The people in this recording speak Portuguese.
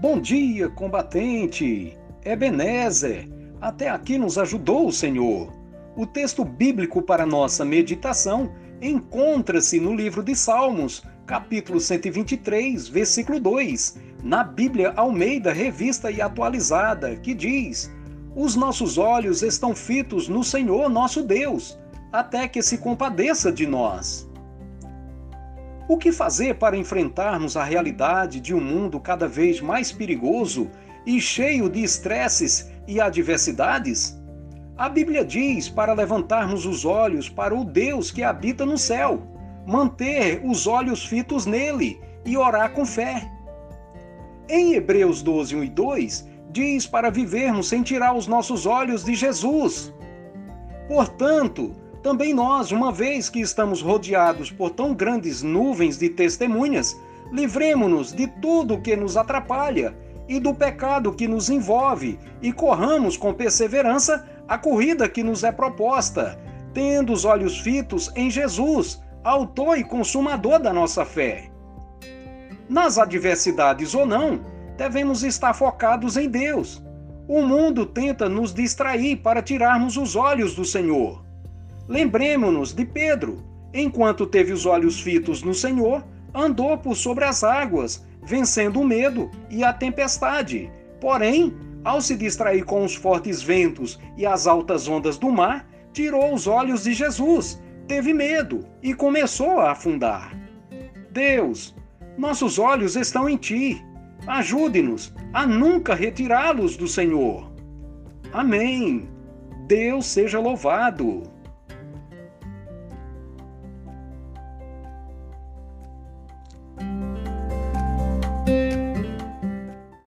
Bom dia, combatente! Ebenezer, até aqui nos ajudou o Senhor. O texto bíblico para nossa meditação encontra-se no livro de Salmos, capítulo 123, versículo 2, na Bíblia Almeida Revista e Atualizada, que diz: Os nossos olhos estão fitos no Senhor nosso Deus, até que se compadeça de nós. O que fazer para enfrentarmos a realidade de um mundo cada vez mais perigoso e cheio de estresses e adversidades? A Bíblia diz para levantarmos os olhos para o Deus que habita no céu, manter os olhos fitos nele e orar com fé. Em Hebreus 12, 1 e 2, diz para vivermos sem tirar os nossos olhos de Jesus. Portanto, também nós, uma vez que estamos rodeados por tão grandes nuvens de testemunhas, livremo-nos de tudo que nos atrapalha e do pecado que nos envolve e corramos com perseverança a corrida que nos é proposta, tendo os olhos fitos em Jesus, autor e consumador da nossa fé. Nas adversidades ou não, devemos estar focados em Deus. O mundo tenta nos distrair para tirarmos os olhos do Senhor. Lembremos-nos de Pedro. Enquanto teve os olhos fitos no Senhor, andou por sobre as águas, vencendo o medo e a tempestade. Porém, ao se distrair com os fortes ventos e as altas ondas do mar, tirou os olhos de Jesus, teve medo e começou a afundar. Deus, nossos olhos estão em Ti. Ajude-nos a nunca retirá-los do Senhor. Amém. Deus seja louvado.